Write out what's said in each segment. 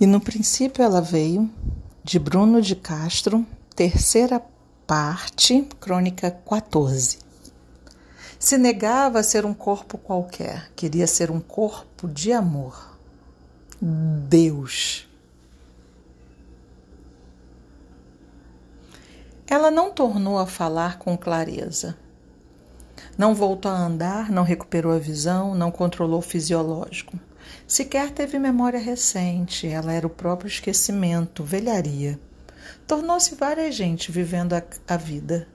E no princípio ela veio, de Bruno de Castro, terceira parte, crônica 14. Se negava a ser um corpo qualquer, queria ser um corpo de amor. Deus. Ela não tornou a falar com clareza. Não voltou a andar, não recuperou a visão, não controlou o fisiológico. Sequer teve memória recente, ela era o próprio esquecimento, velharia. Tornou-se várias gente vivendo a, a vida.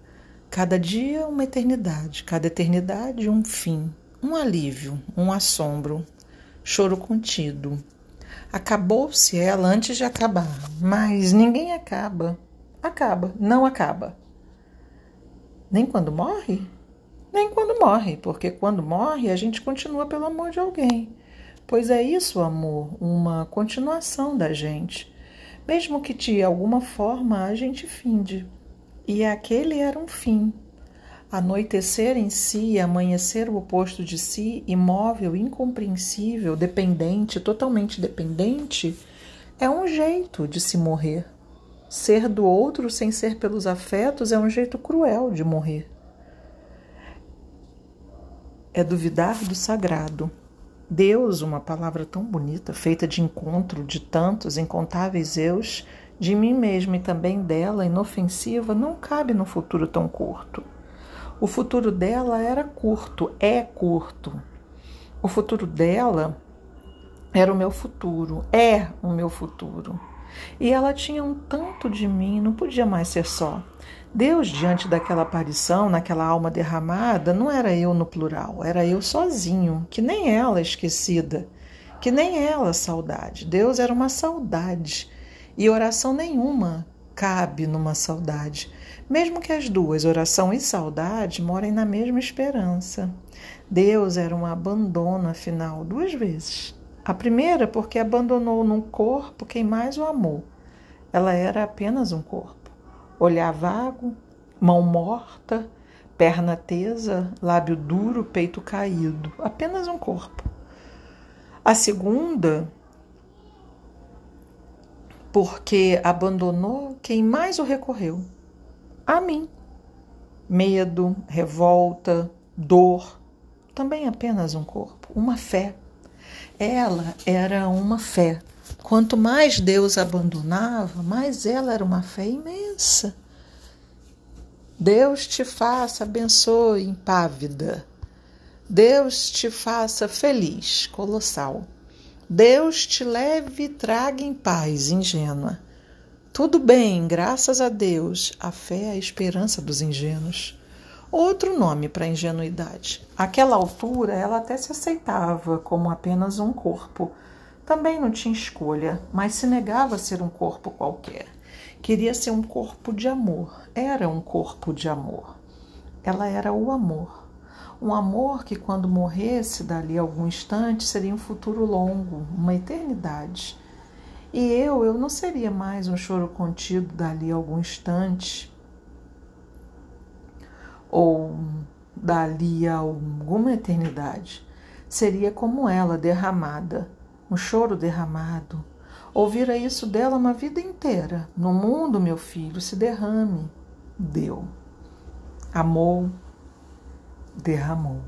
Cada dia uma eternidade, cada eternidade um fim, um alívio, um assombro, choro contido. Acabou-se ela antes de acabar, mas ninguém acaba. Acaba, não acaba. Nem quando morre? Nem quando morre, porque quando morre a gente continua pelo amor de alguém. Pois é isso, amor, uma continuação da gente, mesmo que de alguma forma a gente finde. E aquele era um fim. Anoitecer em si, amanhecer o oposto de si, imóvel, incompreensível, dependente, totalmente dependente, é um jeito de se morrer. Ser do outro sem ser pelos afetos é um jeito cruel de morrer. É duvidar do sagrado. Deus, uma palavra tão bonita, feita de encontro de tantos incontáveis eus, de mim mesma e também dela, inofensiva, não cabe num futuro tão curto. O futuro dela era curto, é curto. O futuro dela era o meu futuro, é o meu futuro. E ela tinha um tanto de mim, não podia mais ser só. Deus, diante daquela aparição, naquela alma derramada, não era eu no plural, era eu sozinho, que nem ela esquecida, que nem ela saudade. Deus era uma saudade e oração nenhuma cabe numa saudade, mesmo que as duas, oração e saudade, morem na mesma esperança. Deus era um abandono, afinal, duas vezes. A primeira, porque abandonou num corpo quem mais o amou. Ela era apenas um corpo olhar vago, mão morta, perna tesa, lábio duro, peito caído, apenas um corpo. A segunda, porque abandonou quem mais o recorreu, a mim. Medo, revolta, dor, também apenas um corpo, uma fé. Ela era uma fé Quanto mais Deus abandonava, mais ela era uma fé imensa. Deus te faça, abençoe, impávida. Deus te faça feliz, colossal. Deus te leve e traga em paz, ingênua. Tudo bem, graças a Deus. A fé é a esperança dos ingênuos. Outro nome para ingenuidade. Aquela altura, ela até se aceitava como apenas um corpo também não tinha escolha, mas se negava a ser um corpo qualquer. Queria ser um corpo de amor. Era um corpo de amor. Ela era o amor. Um amor que, quando morresse dali a algum instante, seria um futuro longo, uma eternidade. E eu, eu não seria mais um choro contido dali a algum instante, ou dali a alguma eternidade. Seria como ela, derramada um choro derramado. Ouvira isso dela uma vida inteira. No mundo, meu filho, se derrame. Deu. Amou, derramou.